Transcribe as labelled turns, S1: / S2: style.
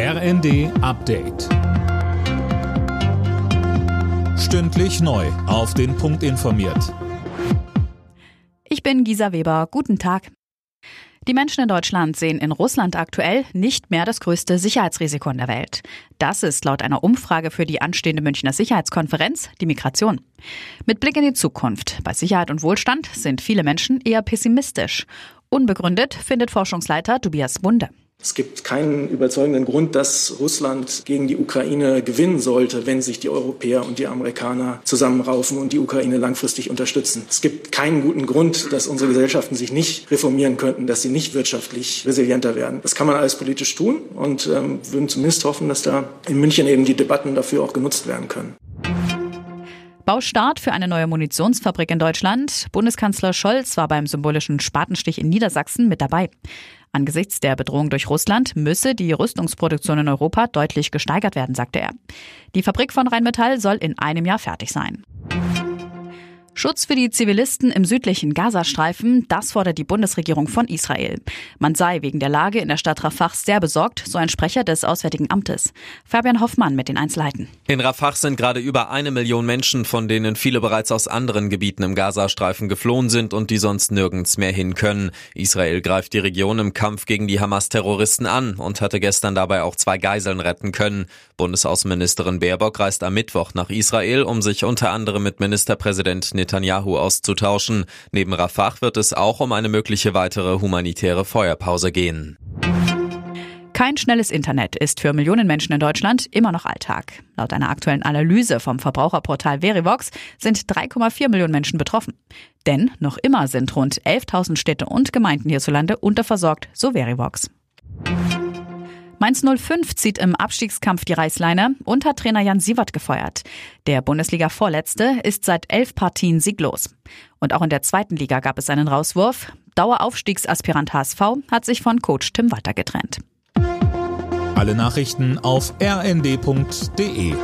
S1: RND Update. Stündlich neu. Auf den Punkt informiert.
S2: Ich bin Gisa Weber. Guten Tag. Die Menschen in Deutschland sehen in Russland aktuell nicht mehr das größte Sicherheitsrisiko in der Welt. Das ist laut einer Umfrage für die anstehende Münchner Sicherheitskonferenz die Migration. Mit Blick in die Zukunft bei Sicherheit und Wohlstand sind viele Menschen eher pessimistisch. Unbegründet findet Forschungsleiter Tobias Wunde.
S3: Es gibt keinen überzeugenden Grund, dass Russland gegen die Ukraine gewinnen sollte, wenn sich die Europäer und die Amerikaner zusammenraufen und die Ukraine langfristig unterstützen. Es gibt keinen guten Grund, dass unsere Gesellschaften sich nicht reformieren könnten, dass sie nicht wirtschaftlich resilienter werden. Das kann man alles politisch tun und ähm, würden zumindest hoffen, dass da in München eben die Debatten dafür auch genutzt werden können.
S2: Baustart für eine neue Munitionsfabrik in Deutschland. Bundeskanzler Scholz war beim symbolischen Spatenstich in Niedersachsen mit dabei. Angesichts der Bedrohung durch Russland müsse die Rüstungsproduktion in Europa deutlich gesteigert werden, sagte er. Die Fabrik von Rheinmetall soll in einem Jahr fertig sein. Schutz für die Zivilisten im südlichen Gazastreifen, das fordert die Bundesregierung von Israel. Man sei wegen der Lage in der Stadt Rafah sehr besorgt, so ein Sprecher des Auswärtigen Amtes. Fabian Hoffmann mit den Einzelheiten.
S4: In Rafah sind gerade über eine Million Menschen, von denen viele bereits aus anderen Gebieten im Gazastreifen geflohen sind und die sonst nirgends mehr hin können. Israel greift die Region im Kampf gegen die Hamas-Terroristen an und hatte gestern dabei auch zwei Geiseln retten können. Bundesaußenministerin Baerbock reist am Mittwoch nach Israel, um sich unter anderem mit Ministerpräsident Netanyahu auszutauschen. Neben Rafah wird es auch um eine mögliche weitere humanitäre Feuerpause gehen.
S2: Kein schnelles Internet ist für Millionen Menschen in Deutschland immer noch Alltag. Laut einer aktuellen Analyse vom Verbraucherportal Verivox sind 3,4 Millionen Menschen betroffen. Denn noch immer sind rund 11.000 Städte und Gemeinden hierzulande unterversorgt, so Verivox. Mainz 05 zieht im Abstiegskampf die Reißleine und hat Trainer Jan Sievert gefeuert. Der Bundesliga-Vorletzte ist seit elf Partien sieglos. Und auch in der zweiten Liga gab es einen Rauswurf. Daueraufstiegsaspirant HSV hat sich von Coach Tim Walter getrennt.
S1: Alle Nachrichten auf rnd.de